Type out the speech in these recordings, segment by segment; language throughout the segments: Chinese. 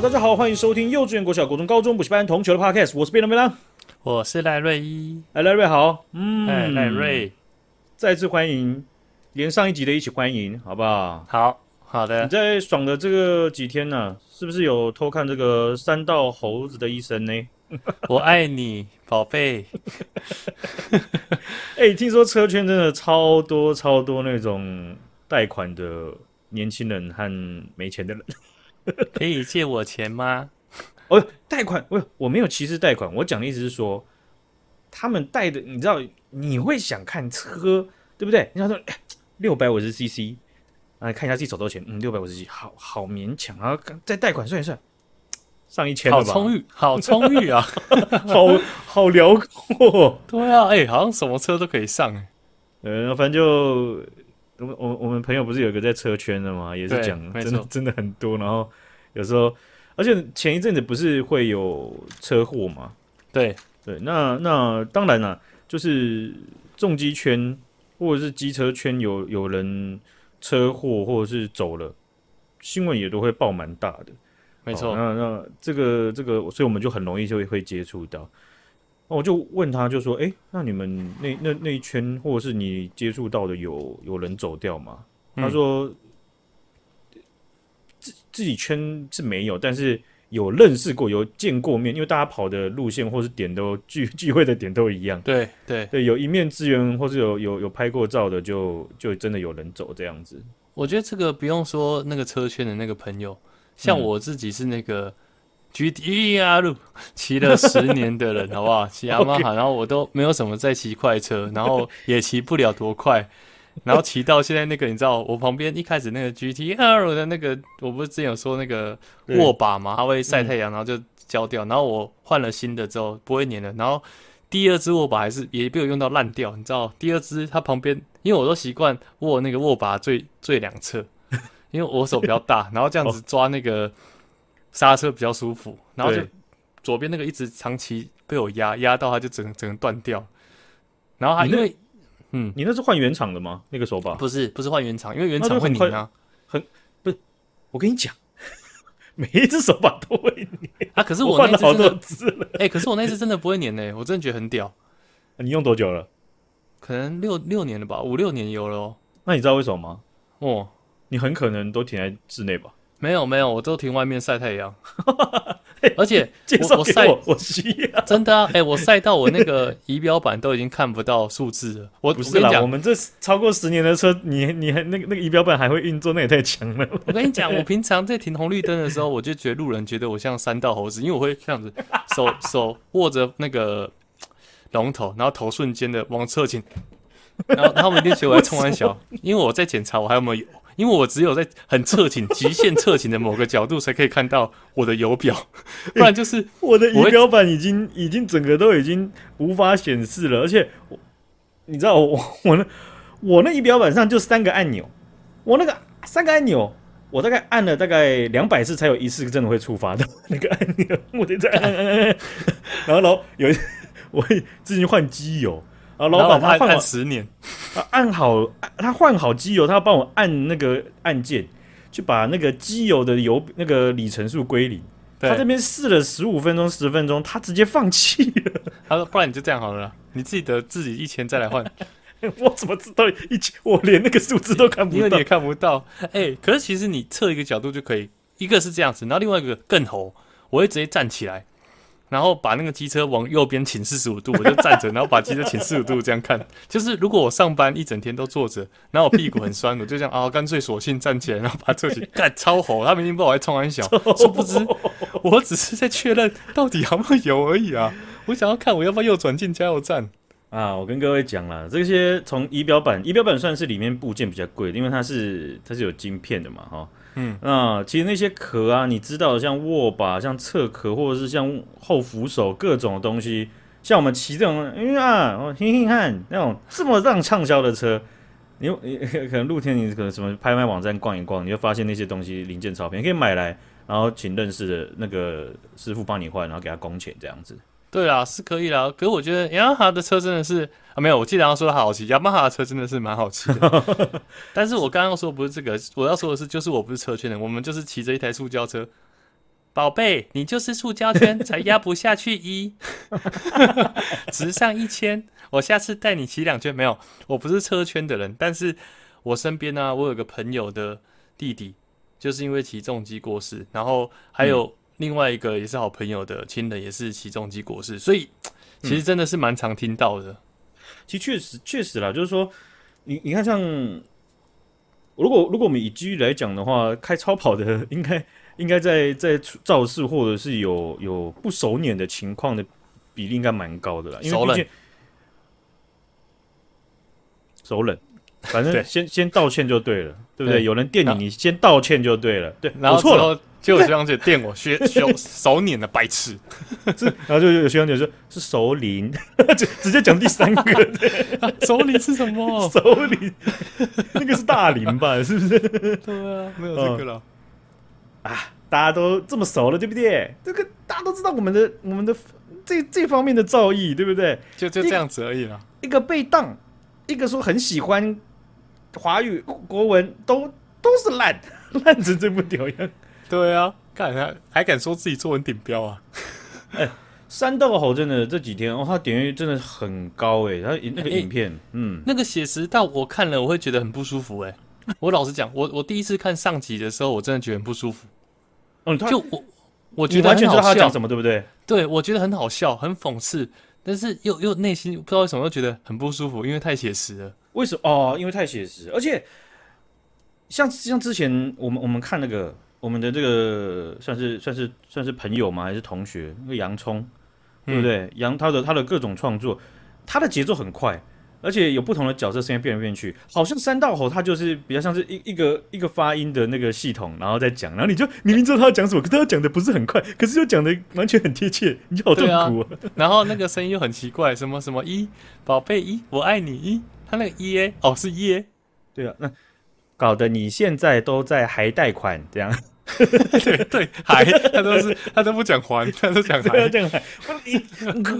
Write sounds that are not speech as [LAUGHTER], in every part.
好，大家好，欢迎收听幼稚园、国小、国中、高中补习班同学的 Podcast，我是贝拉贝拉，我是赖瑞一，哎，赖瑞好，嗯，哎，赖瑞，再次欢迎，连上一集的一起欢迎，好不好？好好的，你在爽的这个几天呢、啊，是不是有偷看这个三道猴子的一生呢？[LAUGHS] 我爱你，宝贝。[LAUGHS] 哎、欸，听说车圈真的超多超多那种贷款的年轻人和没钱的人。[LAUGHS] 可以借我钱吗？哦，贷款，我我没有歧视贷款，我讲的意思是说，他们贷的，你知道，你会想看车，对不对？你想说六百五十 CC，啊，看一下自己手头钱，嗯，六百五十 CC，好好勉强，然后再贷款算一算，上一千了吧？好充裕，好充裕啊，[LAUGHS] 好好辽阔，对啊，哎、欸，好像什么车都可以上，哎，呃，反正就。我我我们朋友不是有一个在车圈的吗？也是讲真的真的很多，然后有时候，而且前一阵子不是会有车祸吗？对对，那那当然了，就是重机圈或者是机车圈有有人车祸或者是走了，新闻也都会报蛮大的，没错。那那这个这个，所以我们就很容易就会会接触到。我就问他，就说：“哎、欸，那你们那那那一圈，或者是你接触到的有有人走掉吗？”嗯、他说：“自自己圈是没有，但是有认识过，有见过面，因为大家跑的路线或是点都聚聚会的点都一样。对对对，有一面之缘，或是有有有拍过照的就，就就真的有人走这样子。我觉得这个不用说，那个车圈的那个朋友，像我自己是那个。嗯” G T R 路骑了十年的人，好不好？[LAUGHS] 骑雅马哈，然后我都没有什么在骑快车，然后也骑不了多快，[LAUGHS] 然后骑到现在那个，你知道，我旁边一开始那个 G T R 的那个，我不是之前有说那个握把嘛，它会晒太阳，然后就焦掉，然后我换了新的之后不会粘了，然后第二只握把还是也被我用到烂掉，你知道，第二只它旁边，因为我都习惯握那个握把最最两侧，因为我手比较大，然后这样子抓那个。刹车比较舒服，然后就左边那个一直长期被我压压到，它就整个整个断掉。然后还因为，嗯，你那是换原厂的吗？那个手把不是不是换原厂，因为原厂会粘啊。很不是，我跟你讲，[LAUGHS] 每一只手把都会粘啊。可是我换了好多只了，[LAUGHS] 哎、欸，可是我那只真的不会粘呢、欸，我真的觉得很屌。你用多久了？可能六六年了吧，五六年有了哦。那你知道为什么吗？哦，你很可能都停在室内吧。没有没有，我都停外面晒太阳，[LAUGHS] 而且我我晒我需要真的啊！哎、欸，我晒到我那个仪表板都已经看不到数字了。我不是啦，我们这超过十年的车，你你还那个那个仪表板还会运作，那也太强了。我跟你讲，我平常在停红绿灯的时候，我就觉得路人觉得我像三道猴子，因为我会这样子手 [LAUGHS] 手握着那个龙头，然后头瞬间的往侧倾，然后他们一定觉得我在冲完小，因为我在检查我还有没有油。因为我只有在很侧倾、极限侧倾的某个角度才可以看到我的油表，[LAUGHS] 不然就是我的仪表板已经已经整个都已经无法显示了。而且我，你知道我 [LAUGHS] 我那我那仪表板上就三个按钮，我那个三个按钮，我大概按了大概两百次才有一次真的会触发的那个按钮，我得再按按按按，然后然后有一 [LAUGHS] 我会自己换机油。啊，老板他换十年，他按好，他换好机油，他要帮我按那个按键，去把那个机油的油那个里程数归零。他这边试了十五分钟、十分钟，他直接放弃了。[LAUGHS] 他说：“不然你就这样好了，你自己的自己一千再来换。[LAUGHS] ”我怎么知道一千？我连那个数字都看不到，因为你也看不到。哎、欸，可是其实你测一个角度就可以，一个是这样子，然后另外一个更猴，我会直接站起来。然后把那个机车往右边倾四十五度，我就站着，然后把机车倾四十五度这样看。[LAUGHS] 就是如果我上班一整天都坐着，然后我屁股很酸，[LAUGHS] 我就这样啊，干脆索性站起来，然后把车起 [LAUGHS] 干超吼。他们已经不知道我在冲三小，殊不知我只是在确认到底有没有油而已啊。我想要看我要不要右转进加油站啊。我跟各位讲了，这些从仪表板，仪表板算是里面部件比较贵的，因为它是它是有晶片的嘛，哈。嗯，那其实那些壳啊，你知道，像握把、像侧壳，或者是像后扶手各种的东西，像我们骑这种，因为啊，我听听看那种这么让畅销的车，你你 [LAUGHS] 可能露天你可能什么拍卖网站逛一逛，你就发现那些东西零件超便宜，可以买来，然后请认识的那个师傅帮你换，然后给他工钱这样子。对啊，是可以啦。可是我觉得雅马哈的车真的是啊，没有，我记得刚刚说的好骑，雅马哈的车真的是蛮好骑的。[LAUGHS] 但是我刚刚说的不是这个，我要说的是，就是我不是车圈的，我们就是骑着一台塑胶车，宝贝，你就是塑胶圈才压不下去一，[LAUGHS] 直上一千，我下次带你骑两圈。没有，我不是车圈的人，但是我身边呢、啊，我有个朋友的弟弟，就是因为骑重机过世，然后还有另外一个也是好朋友的亲人，也是起重机国士，所以 [TSK] 其实真的是蛮常听到的。其实确实确实啦，就是说，你你看像，如果如果我们以机遇来讲的话，开超跑的应该。[LAUGHS] 应该在在肇事或者是有有不熟稔的情况的比例应该蛮高的啦，因为毕竟熟稔，反正先先道歉就对了，对不对？有人电你，你先道歉就对了。对，然后错了，就有学长姐电我，学学熟捻的白痴，然后就有学长姐说是熟龄，[LAUGHS] 直直接讲第三个，[LAUGHS] 熟龄是什么？[LAUGHS] 熟龄那个是大龄吧？是不是？对啊，没有这个了。啊，大家都这么熟了，对不对？这个大家都知道我们的我们的这这方面的造诣，对不对？就就这样子而已了。一个被当，一个说很喜欢华语国文，都都是烂 [LAUGHS] 烂成这副屌样。对啊，看他还敢说自己作文顶标啊？[LAUGHS] 哎，山道猴真的这几天哦，他点阅真的很高哎，他那个影片，嗯，那个写实到我看了我会觉得很不舒服哎。我老实讲，我我第一次看上集的时候，我真的觉得很不舒服。嗯，就我我觉得完全知道他讲什么，对不对？对，我觉得很好笑，很讽刺，但是又又内心不知道为什么又觉得很不舒服，因为太写实了。为什么？哦，因为太写实，而且像像之前我们我们看那个我们的这个算是算是算是朋友吗？还是同学？那个洋葱，对不对？洋、嗯、他的他的各种创作，他的节奏很快。而且有不同的角色声音变来变去，好像三道猴它就是比较像是一一个一个发音的那个系统，然后再讲，然后你就明明知道他要讲什么，可是他讲的不是很快，可是又讲的完全很贴切，你就好痛苦啊。然后那个声音又很奇怪，什么什么一宝贝一我爱你一，他那个一耶哦是一耶，对啊，那搞得你现在都在还贷款这样。[LAUGHS] 对对，还他都是他都不 [LAUGHS] 讲还，他都讲还，讲还。你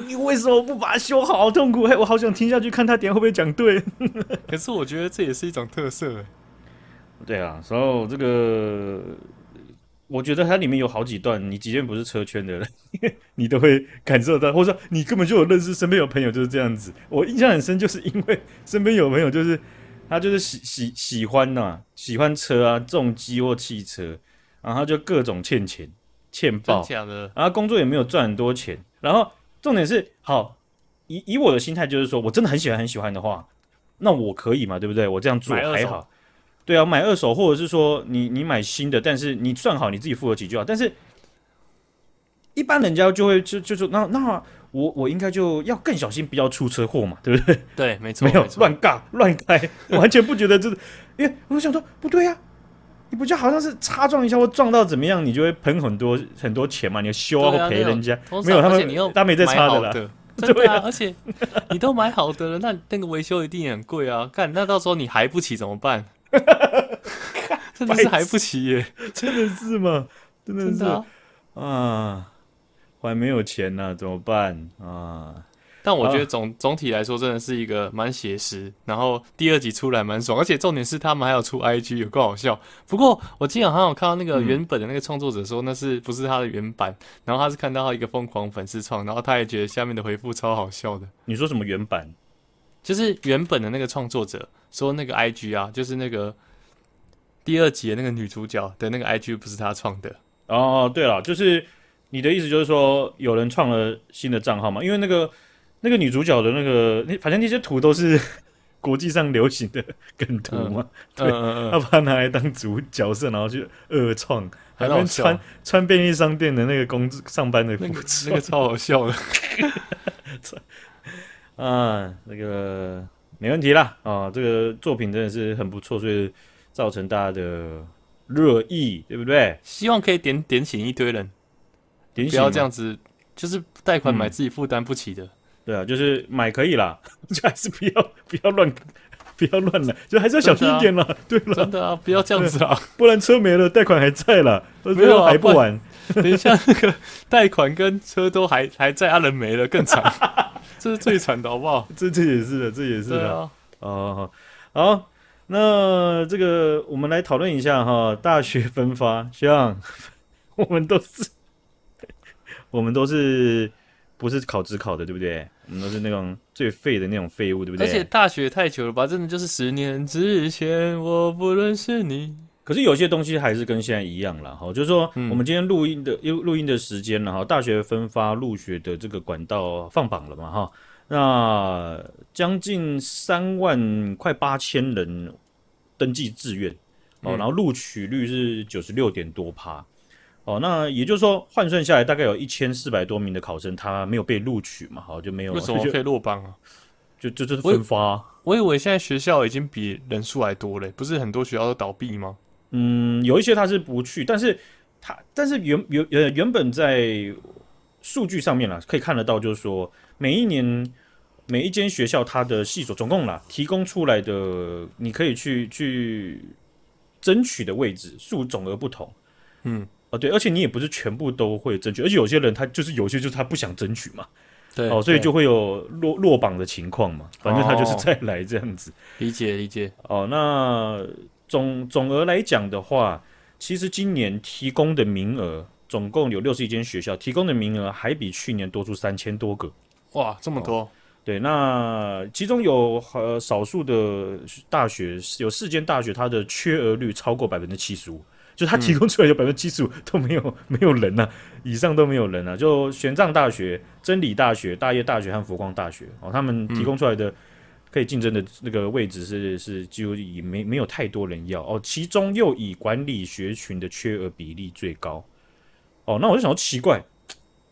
你为什么不把它修好？好痛苦，我好想听下去，看他点会不会讲对。可是我觉得这也是一种特色。对啊，所以这个我觉得它里面有好几段，你即便不是车圈的人，[LAUGHS] 你都会感受到，或者说你根本就有认识，身边有朋友就是这样子。我印象很深，就是因为身边有朋友，就是他就是喜喜喜欢呐、啊，喜欢车啊，重机或汽车。然后就各种欠钱、欠爆，然后工作也没有赚很多钱。然后重点是，好，以以我的心态就是说，我真的很喜欢很喜欢的话，那我可以嘛，对不对？我这样做还好。对啊，买二手或者是说你你买新的，但是你算好你自己付得起就好。但是一般人家就会就就说，那那我我应该就要更小心，不要出车祸嘛，对不对？[LAUGHS] 对，没错，[LAUGHS] 没有乱尬乱开，完全不觉得这是，因为我想说不对呀、啊。你不就好像是擦撞一下或撞到怎么样，你就会喷很多很多钱嘛？你要修啊或赔人家，没有他们，他没在擦的啦。对啊，而且你都买好的了，那那个维修一定很贵啊！干，那到时候你还不起怎么办？[LAUGHS] 真的是还不起耶？[LAUGHS] 真的是吗？真的是啊，还没有钱呢，怎么办啊？但我觉得总总体来说，真的是一个蛮写实。然后第二集出来蛮爽，而且重点是他们还有出 IG，有够好笑。不过我今天好像有看到那个原本的那个创作者说，那是不是他的原版？然后他是看到他一个疯狂粉丝创，然后他也觉得下面的回复超好笑的。你说什么原版？就是原本的那个创作者说那个 IG 啊，就是那个第二集的那个女主角的那个 IG 不是他创的。哦，对了，就是你的意思就是说有人创了新的账号嘛？因为那个。那个女主角的那个，那反正那些图都是 [LAUGHS] 国际上流行的梗图嘛，嗯、对，他、把它拿来当主角色，然后去恶创，还能穿穿便利商店的那个工上班的服装，那个超好笑的。[LAUGHS] 啊，那个没问题啦。啊，这个作品真的是很不错，所以造成大家的热议，对不对？希望可以点点醒一堆人，点不要这样子，就是贷款买自己负担不起的。嗯对啊，就是买可以啦，[LAUGHS] 就还是不要不要乱不要乱来，就还是要小心一点啦。啊、对了，真的啊，不要这样子啊，不然车没了，贷款还在了，没有还不完。等一下，那个贷款跟车都还还在，啊，人没了更惨，[LAUGHS] 这是最惨的，好不好？这这也是的，这也是的。哦、啊哦，好，那这个我们来讨论一下哈，大学分发，像我们都是我们都是不是考职考的，对不对？我们都是那种最废的那种废物，对不对？而且大学太久了吧，真的就是十年之前我不认识你。可是有些东西还是跟现在一样了哈，就是说我们今天录音的录录音的时间了哈，大学分发入学的这个管道放榜了嘛哈，那将近三万快八千人登记志愿哦，然后录取率是九十六点多趴哦，那也就是说换算下来大概有一千四百多名的考生他没有被录取嘛，好就没有为什么可以落榜啊？就就就是分发啊，我以为现在学校已经比人数还多嘞，不是很多学校都倒闭吗？嗯，有一些他是不去，但是他但是原原呃原本在数据上面啦，可以看得到，就是说每一年每一间学校它的系所总共啦提供出来的，你可以去去争取的位置数总额不同，嗯，哦对，而且你也不是全部都会争取，而且有些人他就是有些就是他不想争取嘛，对，哦，所以就会有落落榜的情况嘛，反正他就是再来这样子，理解理解，哦，那。总总额来讲的话，其实今年提供的名额总共有六十一间学校，提供的名额还比去年多出三千多个。哇，这么多！哦、对，那其中有呃少数的大学，有四间大学，它的缺额率超过百分之七十五，就它提供出来有百分之七十五都没有、嗯、[LAUGHS] 没有人呐、啊，以上都没有人啊。就玄奘大学、真理大学、大业大学和佛光大学哦，他们提供出来的、嗯。可以竞争的那个位置是是几乎以没没有太多人要哦，其中又以管理学群的缺额比例最高哦，那我就想到奇怪，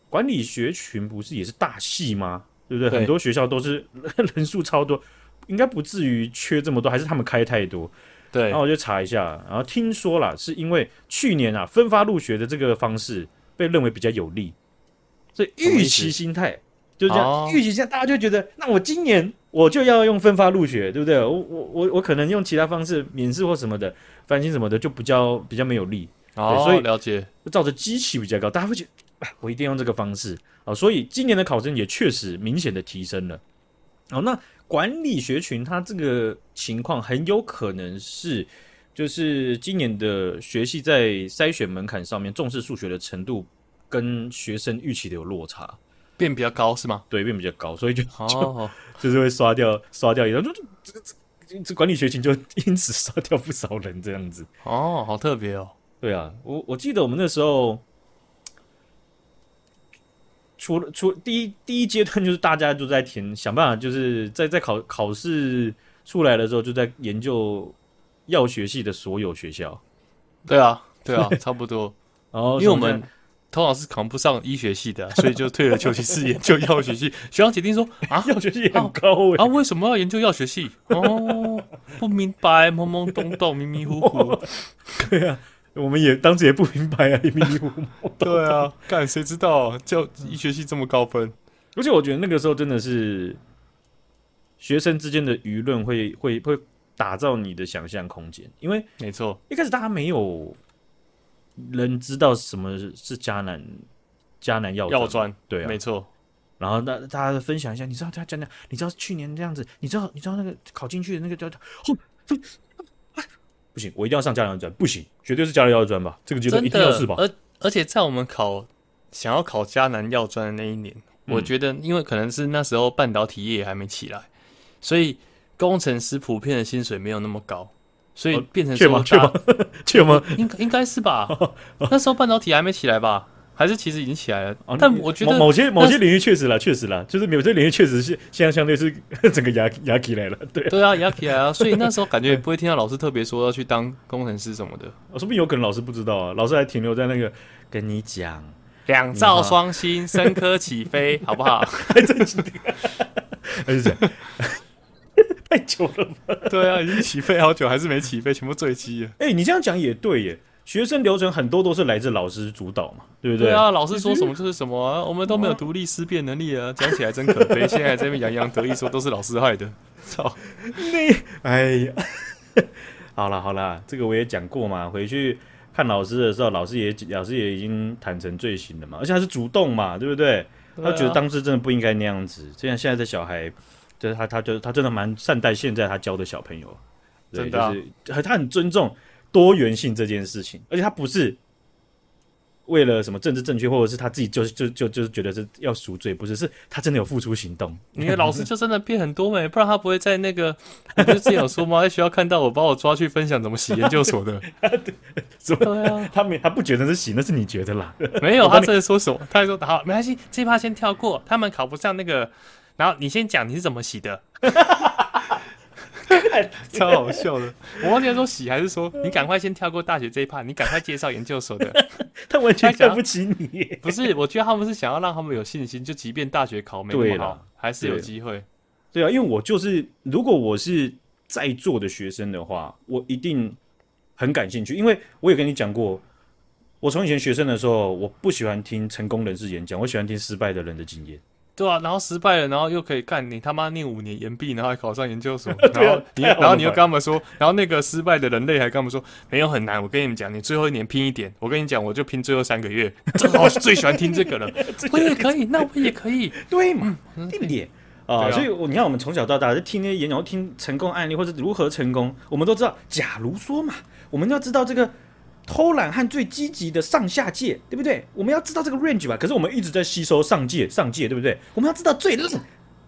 管理学群不是也是大系吗？对不对？对很多学校都是 [LAUGHS] 人数超多，应该不至于缺这么多，还是他们开太多？对，然后我就查一下，然后听说了，是因为去年啊分发入学的这个方式被认为比较有利，所以预期心态就是这样，哦、预期心态大家就觉得，那我今年。我就要用分发入学，对不对？我我我我可能用其他方式免试或什么的，翻新什么的就比较比较没有利。哦，所以了解。照着机器比较高，大家会觉得，哎，我一定用这个方式啊。所以今年的考生也确实明显的提升了。哦，那管理学群它这个情况很有可能是，就是今年的学系在筛选门槛上面重视数学的程度跟学生预期的有落差。变比较高是吗？对，变比较高，所以就就、oh. 就是会刷掉刷掉一张，就这这这这管理学群就因此刷掉不少人这样子。哦，oh, 好特别哦。对啊，我我记得我们那时候，除了除第一第一阶段就是大家都在填，想办法就是在在考考试出来的时候就在研究药学系的所有学校。对啊，对啊，差不多。[LAUGHS] 然后因为我们。通常是扛不上医学系的、啊，[LAUGHS] 所以就退了求其次研究药学系。[LAUGHS] 学长姐听说啊，药学系很高啊，啊，为什么要研究药学系？哦，不明白，懵懵懂懂，迷迷糊糊。对啊，我们也当时也不明白啊，[LAUGHS] 迷迷糊糊。对啊，干谁知道教医学系这么高分？而且我觉得那个时候真的是学生之间的舆论会会会打造你的想象空间，因为没错，一开始大家没有。人知道什么是迦南迦南药药专？对啊，没错。然后大大家分享一下，你知道他讲讲，你知道去年这样子，你知道你知道那个考进去的那个叫哦，不行，我一定要上嘉南药专，不行，绝对是嘉南药专吧？这个阶段一定要是吧？而而且在我们考想要考迦南药专的那一年，嗯、我觉得因为可能是那时候半导体业还没起来，所以工程师普遍的薪水没有那么高。所以变成确吗？确吗？[LAUGHS] 确吗？[LAUGHS] 应应该是吧。[LAUGHS] 那时候半导体还没起来吧？还是其实已经起来了？但我觉得某些某些领域确实了，确实了，就是某些领域确实是现在相对是整个压压起来了。对对啊，压起来啊。所以那时候感觉也不会听到老师特别说要去当工程师什么的。说不定有可能老师不知道啊，老师还停留在那个跟你讲两兆双星升科起飞，好不好？还真是，还是这样。太久了吧？对啊，已经起飞好久，还是没起飞，全部坠机了。哎、欸，你这样讲也对耶。学生流程很多都是来自老师主导嘛，对不对？对啊，老师说什么就是什么啊，我们都没有独立思辨能力啊。讲起来真可悲，现在这边洋洋得意说都是老师害的。[LAUGHS] 操你！哎呀，好了好了，这个我也讲过嘛。回去看老师的时候，老师也老师也已经坦诚罪行了嘛，而且还是主动嘛，对不对？他觉得当时真的不应该那样子。这样现在的小孩。就是他，他就他真的蛮善待现在他教的小朋友，对，真的啊、就是他很尊重多元性这件事情，而且他不是为了什么政治正确，或者是他自己就是就就就是觉得是要赎罪，不是，是他真的有付出行动。你的老师就真的变很多没，不然他不会在那个，你不是之前有说吗？在学校看到我，把我抓去分享怎么洗研究所的。[LAUGHS] 什么？对啊，他没他不觉得是洗，那是你觉得啦。没有，他真的说什么？他还说好，没关系，这一趴先跳过，他们考不上那个，然后你先讲你是怎么洗的。[LAUGHS] 超好笑的，我忘记说洗还是说你赶快先跳过大学这一趴，你赶快介绍研究所的。[LAUGHS] 他完全看不起你，不是？我觉得他们是想要让他们有信心，就即便大学考没那么好，还是有机会。对啊，因为我就是，如果我是在座的学生的话，我一定很感兴趣，因为我也跟你讲过，我从以前学生的时候，我不喜欢听成功人士演讲，我喜欢听失败的人的经验。对啊，然后失败了，然后又可以干你他妈念五年研毕，然后还考上研究所，[LAUGHS] 然后你，然后你又跟他们说，然后那个失败的人类还跟他们说，没有很难，我跟你们讲，你最后一年拼一点，我跟你讲，我就拼最后三个月，正 [LAUGHS] 好最喜欢听这个了，[LAUGHS] 我也可以，那我也可以，对嘛，对不对？啊，所以你看，我们从小到大就听那些演讲，听成功案例或者如何成功，我们都知道，假如说嘛，我们要知道这个。偷懒和最积极的上下界，对不对？我们要知道这个 range 吧。可是我们一直在吸收上界，上界，对不对？我们要知道最烂，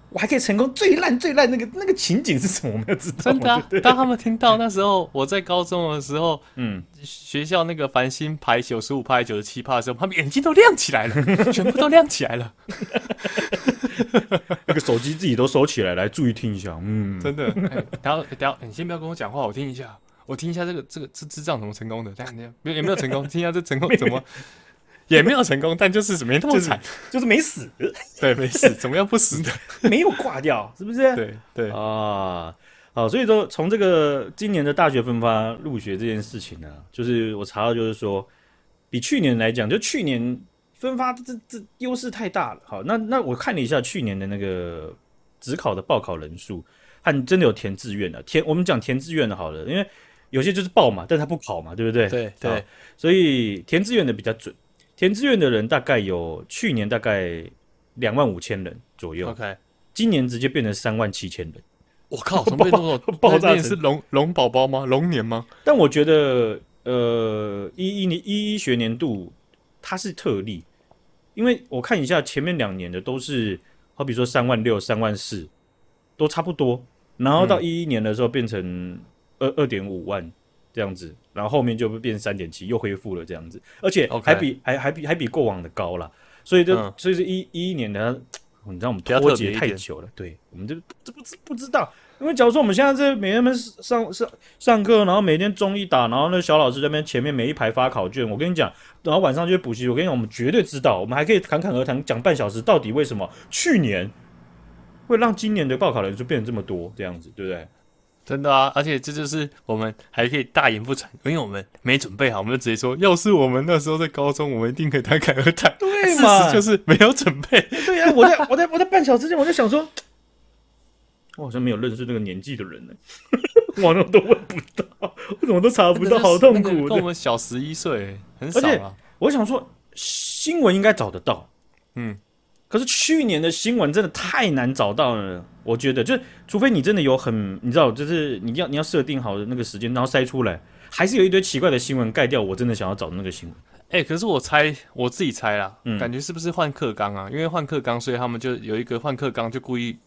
我还可以成功最烂最烂那个那个情景是什么？我们要知道。真的、啊，当他们听到那时候我在高中的时候，嗯，学校那个繁星排九十五排、九十七排的时候，他们眼睛都亮起来了，[LAUGHS] 全部都亮起来了。[LAUGHS] 那个手机自己都收起来，来注意听一下。嗯，真的。欸、等下，等下，你先不要跟我讲话，我听一下。我听一下这个这个智智障怎么成功的？但没有也没有成功。听一下这成功怎么 [LAUGHS] 也没有成功，但就是没那么惨，就是，就是没死。对，没死，怎么样不死的？[LAUGHS] 没有挂掉，是不是？[LAUGHS] 对对啊，好，所以说从这个今年的大学分发入学这件事情呢，就是我查到，就是说比去年来讲，就去年分发这这优势太大了。好，那那我看了一下去年的那个职考的报考人数，和真的有填志愿的填，我们讲填志愿的好了，因为。有些就是报嘛，但他不考嘛，对不对？对对，所以填志愿的比较准。填志愿的人大概有去年大概两万五千人左右，OK，今年直接变成三万七千人。我靠，[LAUGHS] 怎么变？爆炸是龙龙宝宝吗？龙年吗？但我觉得，呃，一一年一一学年度它是特例，因为我看一下前面两年的都是，好比说三万六、三万四都差不多，然后到一一年的时候变成、嗯。二二点五万这样子，然后后面就变三点七，又恢复了这样子，而且还比还还比还比过往的高了，所以就、嗯、所以是一一一年的，你知道我们脱节太久了，对，我们就这不知不知道，因为假如说我们现在这每天们上上上课，然后每天中一打，然后那小老师在那边前面每一排发考卷，我跟你讲，然后晚上就补习，我跟你讲，我们绝对知道，我们还可以侃侃而谈讲半小时，到底为什么去年会让今年的报考人数变成这么多这样子，对不对？真的啊，而且这就是我们还可以大言不惭，因为我们没准备好，我们就直接说，要是我们那时候在高中，我们一定可以侃侃而谈。[LAUGHS] 对嘛？事实就是没有准备。对呀、啊，我在我在我在半小时之前，我就想说，我好像没有认识那个年纪的人呢，[LAUGHS] 我都问不到，我怎么都查不到，好痛苦。[LAUGHS] 跟我们小十一岁，很少啊。我想说，新闻应该找得到，嗯。可是去年的新闻真的太难找到了，我觉得，就除非你真的有很，你知道，就是你要你要设定好的那个时间，然后筛出来，还是有一堆奇怪的新闻盖掉我真的想要找的那个新闻。哎、欸，可是我猜我自己猜啦，嗯、感觉是不是换课纲啊？因为换课纲，所以他们就有一个换课纲，就故意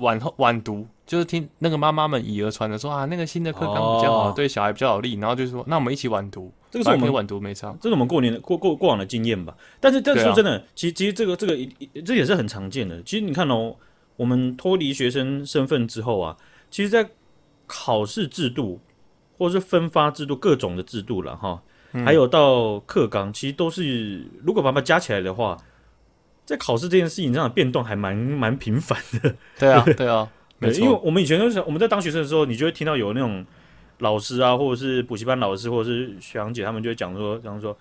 晚后晚读。就是听那个妈妈们以讹传讹说啊，那个新的课纲比较好，哦、对小孩比较有利，然后就是说，那我们一起晚读，这个是我们晚读没差，这是我们过年的过过过往的经验吧。但是，但是说真的，啊、其实其实这个这个这也是很常见的。其实你看哦，我们脱离学生身份之后啊，其实，在考试制度或者是分发制度各种的制度了哈，嗯、还有到课纲，其实都是如果把它加起来的话，在考试这件事情上的变动还蛮蛮频繁的。对啊，[LAUGHS] 对啊。对，因为我们以前都是我们在当学生的时候，你就会听到有那种老师啊，或者是补习班老师，或者是学长姐，他们就会讲说，讲说，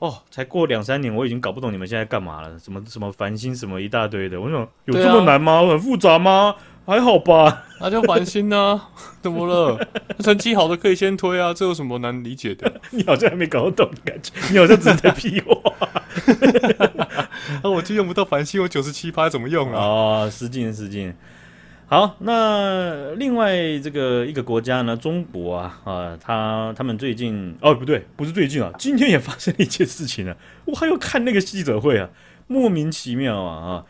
哦，才过两三年，我已经搞不懂你们现在干嘛了，什么什么繁星什么一大堆的，我想有这么难吗？啊、很复杂吗？还好吧，那就繁星呢？[LAUGHS] 怎么了？成绩好的可以先推啊，这有什么难理解的？[LAUGHS] 你好像还没搞懂感觉，你好像只是在屁话。[LAUGHS] 啊，我就用不到繁星，我九十七趴怎么用啊？哦，失敬失敬。好，那另外这个一个国家呢，中国啊啊，他他们最近哦不对，不是最近啊，今天也发生了一件事情啊，我还要看那个记者会啊，莫名其妙啊啊，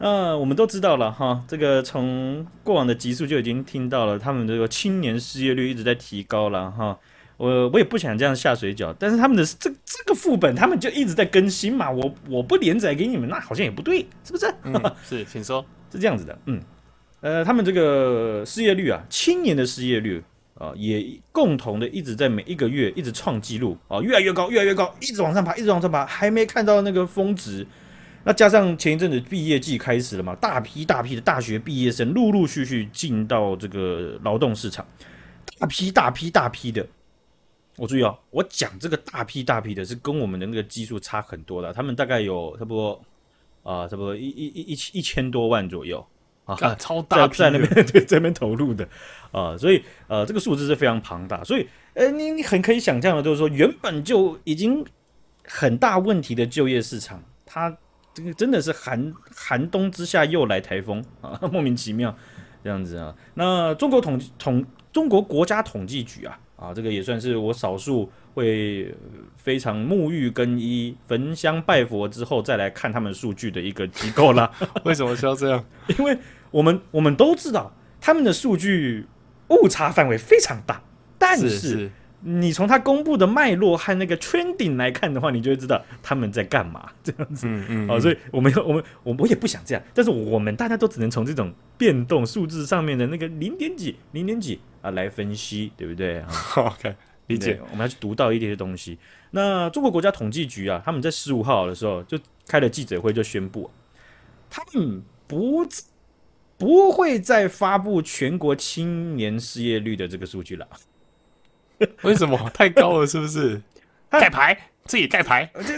那我们都知道了哈，这个从过往的集数就已经听到了，他们这个青年失业率一直在提高了哈。我我也不想这样下水饺，但是他们的这这个副本，他们就一直在更新嘛。我我不连载给你们，那好像也不对，是不是？嗯、是，请说，[LAUGHS] 是这样子的。嗯，呃，他们这个失业率啊，青年的失业率啊，也共同的一直在每一个月一直创纪录啊，越来越高，越来越高，一直往上爬，一直往上爬，还没看到那个峰值。那加上前一阵子毕业季开始了嘛，大批大批的大学毕业生陆陆续续进到这个劳动市场，大批大批大批的。我注意哦，我讲这个大批大批的是跟我们的那个基数差很多的，他们大概有差不多啊、差不多一一一一一千多万左右啊，超大在，在那边对在那边投入的啊、呃，所以呃这个数字是非常庞大，所以呃你你很可以想象的，就是说原本就已经很大问题的就业市场，它这个真的是寒寒冬之下又来台风啊，[LAUGHS] 莫名其妙这样子啊。那中国统统中国国家统计局啊。啊，这个也算是我少数会非常沐浴更衣、焚香拜佛之后再来看他们数据的一个机构啦。[LAUGHS] 为什么需要这样？[LAUGHS] 因为我们我们都知道他们的数据误差范围非常大，但是，是你从他公布的脉络和那个 trending 来看的话，你就会知道他们在干嘛 [LAUGHS] 这样子。嗯嗯。好，所以我们我们我我也不想这样，但是我们大家都只能从这种变动数字上面的那个零点几、零点几。啊，来分析，对不对？OK，理解。我们要去读到一些东西。那中国国家统计局啊，他们在十五号的时候就开了记者会，就宣布，他们不不会再发布全国青年失业率的这个数据了。为什么？太高了，是不是？[LAUGHS] 盖牌，自己盖牌。这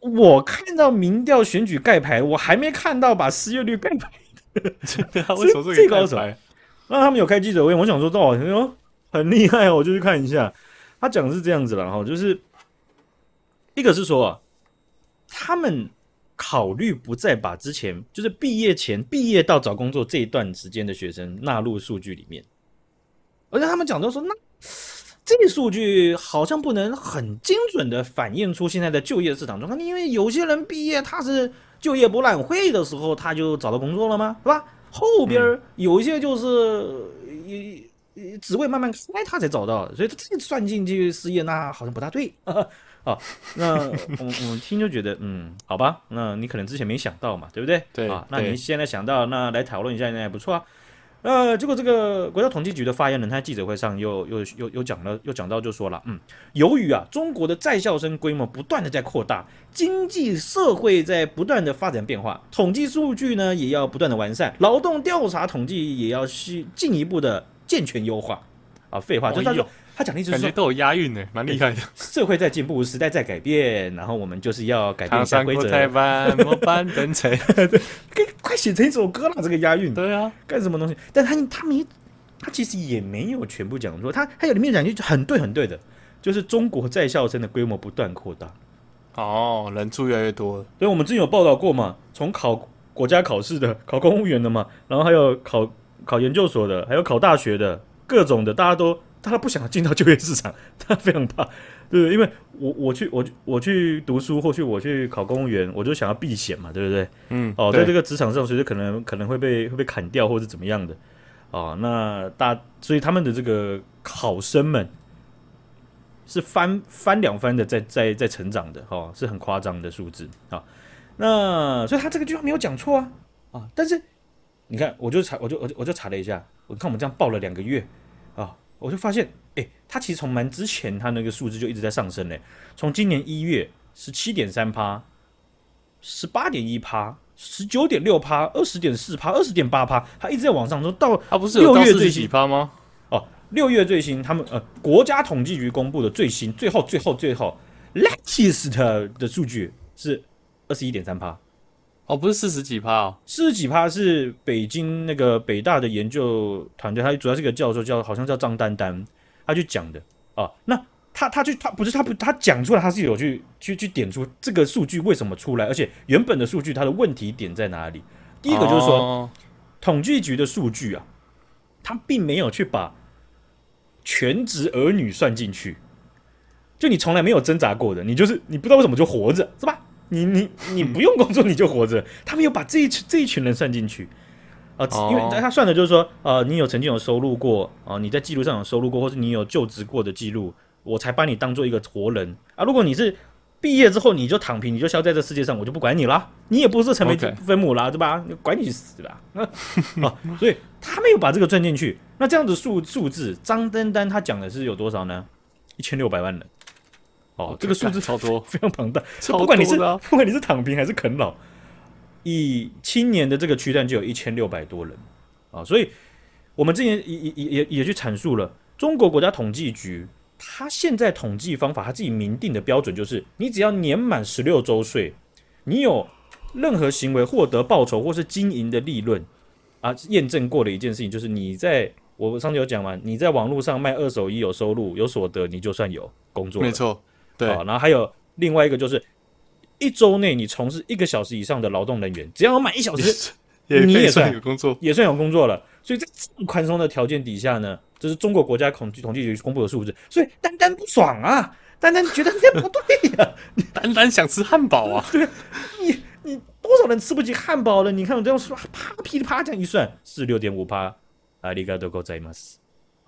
我看到民调选举盖牌，我还没看到把失业率盖牌的。[LAUGHS] [LAUGHS] 为什么这个盖牌？那他们有开记者会，我想说，到哦很厉害，我就去看一下。他讲的是这样子了哈，就是一个是说啊，他们考虑不再把之前就是毕业前、毕业到找工作这一段时间的学生纳入数据里面，而且他们讲到说，那这个数据好像不能很精准的反映出现在的就业市场状况，因为有些人毕业他是就业博览会的时候他就找到工作了吗？是吧？后边有一些就是一职位慢慢开，他才找到，所以他这个算进去失业，那好像不大对 [LAUGHS] 啊。那我我听就觉得，嗯，好吧，那你可能之前没想到嘛，对不对？对啊，那你现在想到，那来讨论一下，那也不错啊。呃，结果这个国家统计局的发言人，他在记者会上又又又又讲了，又讲到就说了，嗯，由于啊，中国的在校生规模不断的在扩大，经济社会在不断的发展变化，统计数据呢也要不断的完善，劳动调查统计也要去进一步的健全优化。啊，废话，就是他说。他讲的意思是说，都有押韵呢，蛮厉害的。社会在进步，时代在改变，然后我们就是要改变一下规则。台湾末班登车，[LAUGHS] 快写成一首歌了，这个押韵。对啊，干什么东西？但他他没，他其实也没有全部讲说，他他有里面讲句很对很对的，就是中国在校生的规模不断扩大。哦，人数越来越多。所以我们之前有报道过嘛，从考国家考试的，考公务员的嘛，然后还有考考研究所的，还有考大学的，各种的，大家都。他不想进到就业市场，[LAUGHS] 他非常怕，对不对？因为我我去我我去读书，或许我去考公务员，我就想要避险嘛，对不对？嗯，哦，在这个职场上，随时可能可能会被会被砍掉，或者怎么样的，哦，那大所以他们的这个考生们是翻翻两番的在在在成长的，哦，是很夸张的数字啊。那所以他这个句话没有讲错啊啊！但是你看，我就查，我就我就我就查了一下，我看我们这样报了两个月啊。我就发现，哎，它其实从蛮之前，它那个数字就一直在上升嘞。从今年一月十七点三趴，十八点一趴，十九点六趴，二十点四趴，二十点八趴，它一直在往上。说到它不是六月最新趴吗？哦，六月最新，他们呃国家统计局公布的最新，最后最后最后 latest 的数据是二十一点三趴。哦，不是四十几趴哦，四十几趴是北京那个北大的研究团队，他主要是个教授，叫好像叫张丹丹，他去讲的啊。那他他去他不是他不他讲出来，他是有去去去点出这个数据为什么出来，而且原本的数据它的问题点在哪里？第一个就是说，统计局的数据啊，他并没有去把全职儿女算进去。就你从来没有挣扎过的，你就是你不知道为什么就活着，是吧？你你你 [LAUGHS] 不用工作你就活着，他没有把这一群这一群人算进去啊，因为他算的就是说，呃，你有曾经有收入过啊，你在记录上有收入过，或是你有就职过的记录，我才把你当做一个活人啊。如果你是毕业之后你就躺平，你就消在这世界上，我就不管你了，你也不是成为分母了，对吧？管你死吧啊！[LAUGHS] 所以他没有把这个算进去。那这样子数数字，张丹丹他讲的是有多少呢？一千六百万人。哦，这个数字超多，非常庞大。不管你是不管你是躺平还是啃老，以青年的这个区段就有一千六百多人啊。所以，我们之前也也也也去阐述了中国国家统计局，他现在统计方法他自己明定的标准就是，你只要年满十六周岁，你有任何行为获得报酬或是经营的利润啊，验证过的一件事情就是，你在我上次有讲完，你在网络上卖二手衣有收入有所得，你就算有工作，没错。对，然后还有另外一个就是，一周内你从事一个小时以上的劳动人员，只要满一小时，你也算有工作，也算有工作了。所以在这么宽松的条件底下呢，这是中国国家统计统计局公布的数字。所以丹丹不爽啊，丹丹觉得 [LAUGHS] 这不对呀，[LAUGHS] 丹丹想吃汉堡啊。[LAUGHS] 对，你你多少人吃不起汉堡了？你看我这样说，啪噼里啪这样一算，四六点五趴，阿，里嘎多够在吗？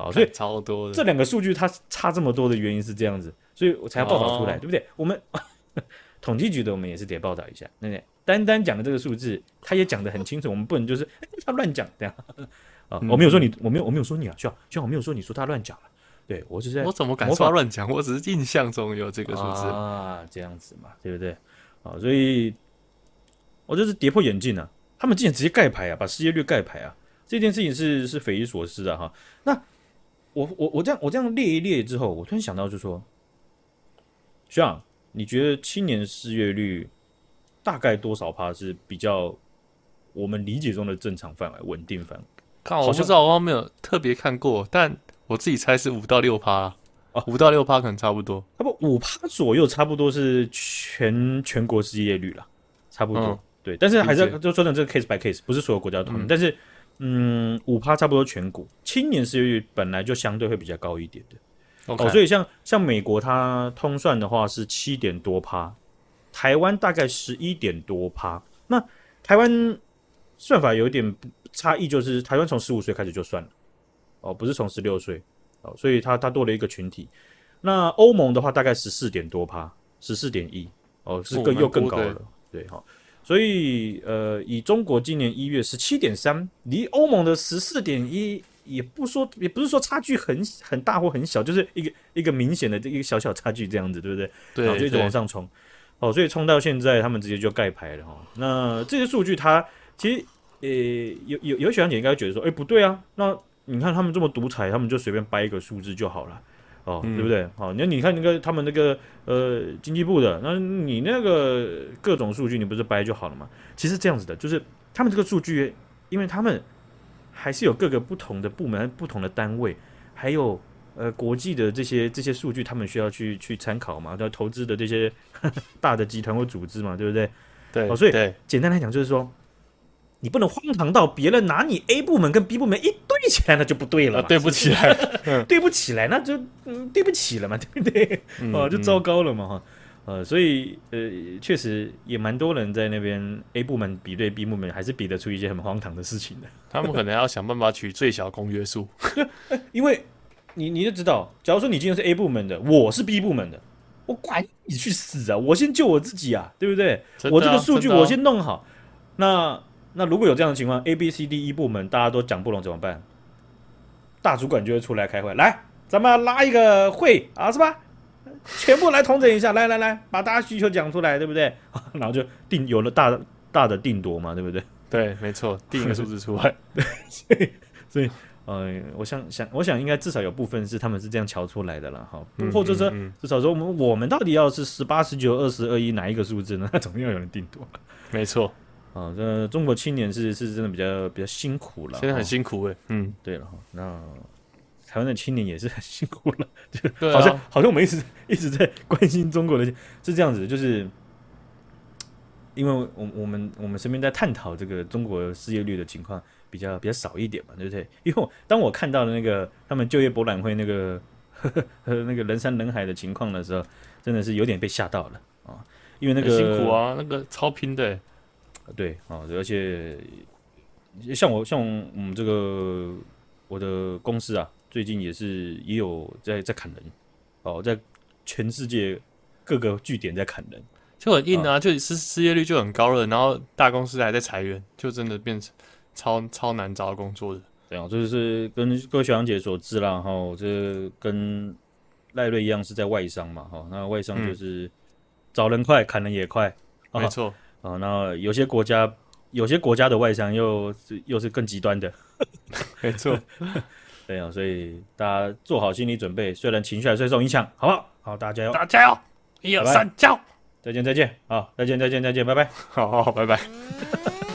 好，所以超多的这两个数据它差这么多的原因是这样子。所以我才要报道出来，哦、对不对？我们 [LAUGHS] 统计局的，我们也是得报道一下。对不对？单单讲的这个数字，他也讲得很清楚。我们不能就是 [LAUGHS] 他乱讲这样啊！我没有说你，我没有，我没有说你啊，需要需要我没有说你说他乱讲了。对我是在，我怎么敢说他乱讲？我只是印象中有这个数字啊，这样子嘛，对不对？啊，所以我就是跌破眼镜、啊。他们竟然直接盖牌啊，把失业率盖牌啊！这件事情是是匪夷所思的哈。那我我我这样我这样列一列之后，我突然想到，就是说。学长，你觉得青年失业率大概多少趴是比较我们理解中的正常范围、稳定范围？看，我不知道，我没有特别看过，但我自己猜是五到六趴啊，五到六趴可能差不多。差不五趴左右，差不多是全全国失业率了，差不多。嗯、对，但是还是要就说成这个 case by case，不是所有国家都同意。嗯、但是，嗯，五趴差不多全国青年失业率本来就相对会比较高一点的。哦，所以像像美国，它通算的话是七点多趴，台湾大概十一点多趴。那台湾算法有一点差异，就是台湾从十五岁开始就算了，哦，不是从十六岁，哦，所以它它多了一个群体。那欧盟的话大概十四点多趴，十四点一，哦，是更又更高了，对哈、哦。所以呃，以中国今年一月十七点三，离欧盟的十四点一。也不说，也不是说差距很很大或很小，就是一个一个明显的这一个小小差距这样子，对不对？对，然后就一直往上冲，哦，所以冲到现在，他们直接就盖牌了哈。那这些数据，它其实呃，有有有学长姐应该觉得说，哎，不对啊，那你看他们这么独裁，他们就随便掰一个数字就好了，哦，嗯、对不对？好，那你看那个他们那个呃经济部的，那你那个各种数据，你不是掰就好了嘛？其实这样子的，就是他们这个数据，因为他们。还是有各个不同的部门、不同的单位，还有呃国际的这些这些数据，他们需要去去参考嘛？要投资的这些 [LAUGHS] 大的集团或组织嘛，对不对？对，哦，所以简单来讲就是说，你不能荒唐到别人拿你 A 部门跟 B 部门一对起来，那就不对了，对不起来，[LAUGHS] 对不起来，那就嗯对不起了嘛，[LAUGHS] 对不对？嗯、哦，就糟糕了嘛，哈。呃，所以呃，确实也蛮多人在那边 A 部门比对 B 部门，还是比得出一些很荒唐的事情的。他们可能要想办法取最小公约数，[LAUGHS] 因为你你就知道，假如说你今天是 A 部门的，我是 B 部门的，我管你去死啊！我先救我自己啊，对不对？啊、我这个数据我先弄好。哦、那那如果有这样的情况，A、B、C、D、E 部门大家都讲不拢怎么办？大主管就会出来开会，来，咱们拉一个会啊，是吧？全部来统整一下，来来来，把大家需求讲出来，对不对？[LAUGHS] 然后就定有了大大的定夺嘛，对不对？对，没错，定一个数字出来。[LAUGHS] 对，所以所以呃，我想想，我想应该至少有部分是他们是这样瞧出来的了，哈。或者说，至少说我们我们到底要是十八、十九、二十、二一哪一个数字呢？那 [LAUGHS] 总要有人定夺。没错，啊，这中国青年是是真的比较比较辛苦了，现在很辛苦哎。嗯，对了，那。台湾的青年也是很辛苦了，[LAUGHS] 就好像、啊、好像我们一直一直在关心中国的，是这样子，就是因为我我们我们身边在探讨这个中国失业率的情况，比较比较少一点嘛，对不对？[LAUGHS] 因为我当我看到了那个他们就业博览会那个呵呵 [LAUGHS] 那个人山人海的情况的时候，真的是有点被吓到了啊！因为那个辛苦啊，那个超拼的，对啊，而且像我像我们这个我的公司啊，最近也是也有在在砍人哦，在全世界各个据点在砍人，就很硬啊，就失失业率就很高了，然后大公司还在裁员，就真的变成。超超难找工作的，对啊这就是跟各位小杨姐所知啦，哈，这跟赖瑞一样是在外商嘛，哈，那外商就是找人快，砍人也快，没错啊，那有些国家有些国家的外商又是又是更极端的，[LAUGHS] 没错，[LAUGHS] 对啊，所以大家做好心理准备，虽然情绪还是会受影响，好不好？好，大家加油，大家加油，一二三，加油，再见再见，好，再见再见再见，拜拜，好好好，拜拜。[LAUGHS]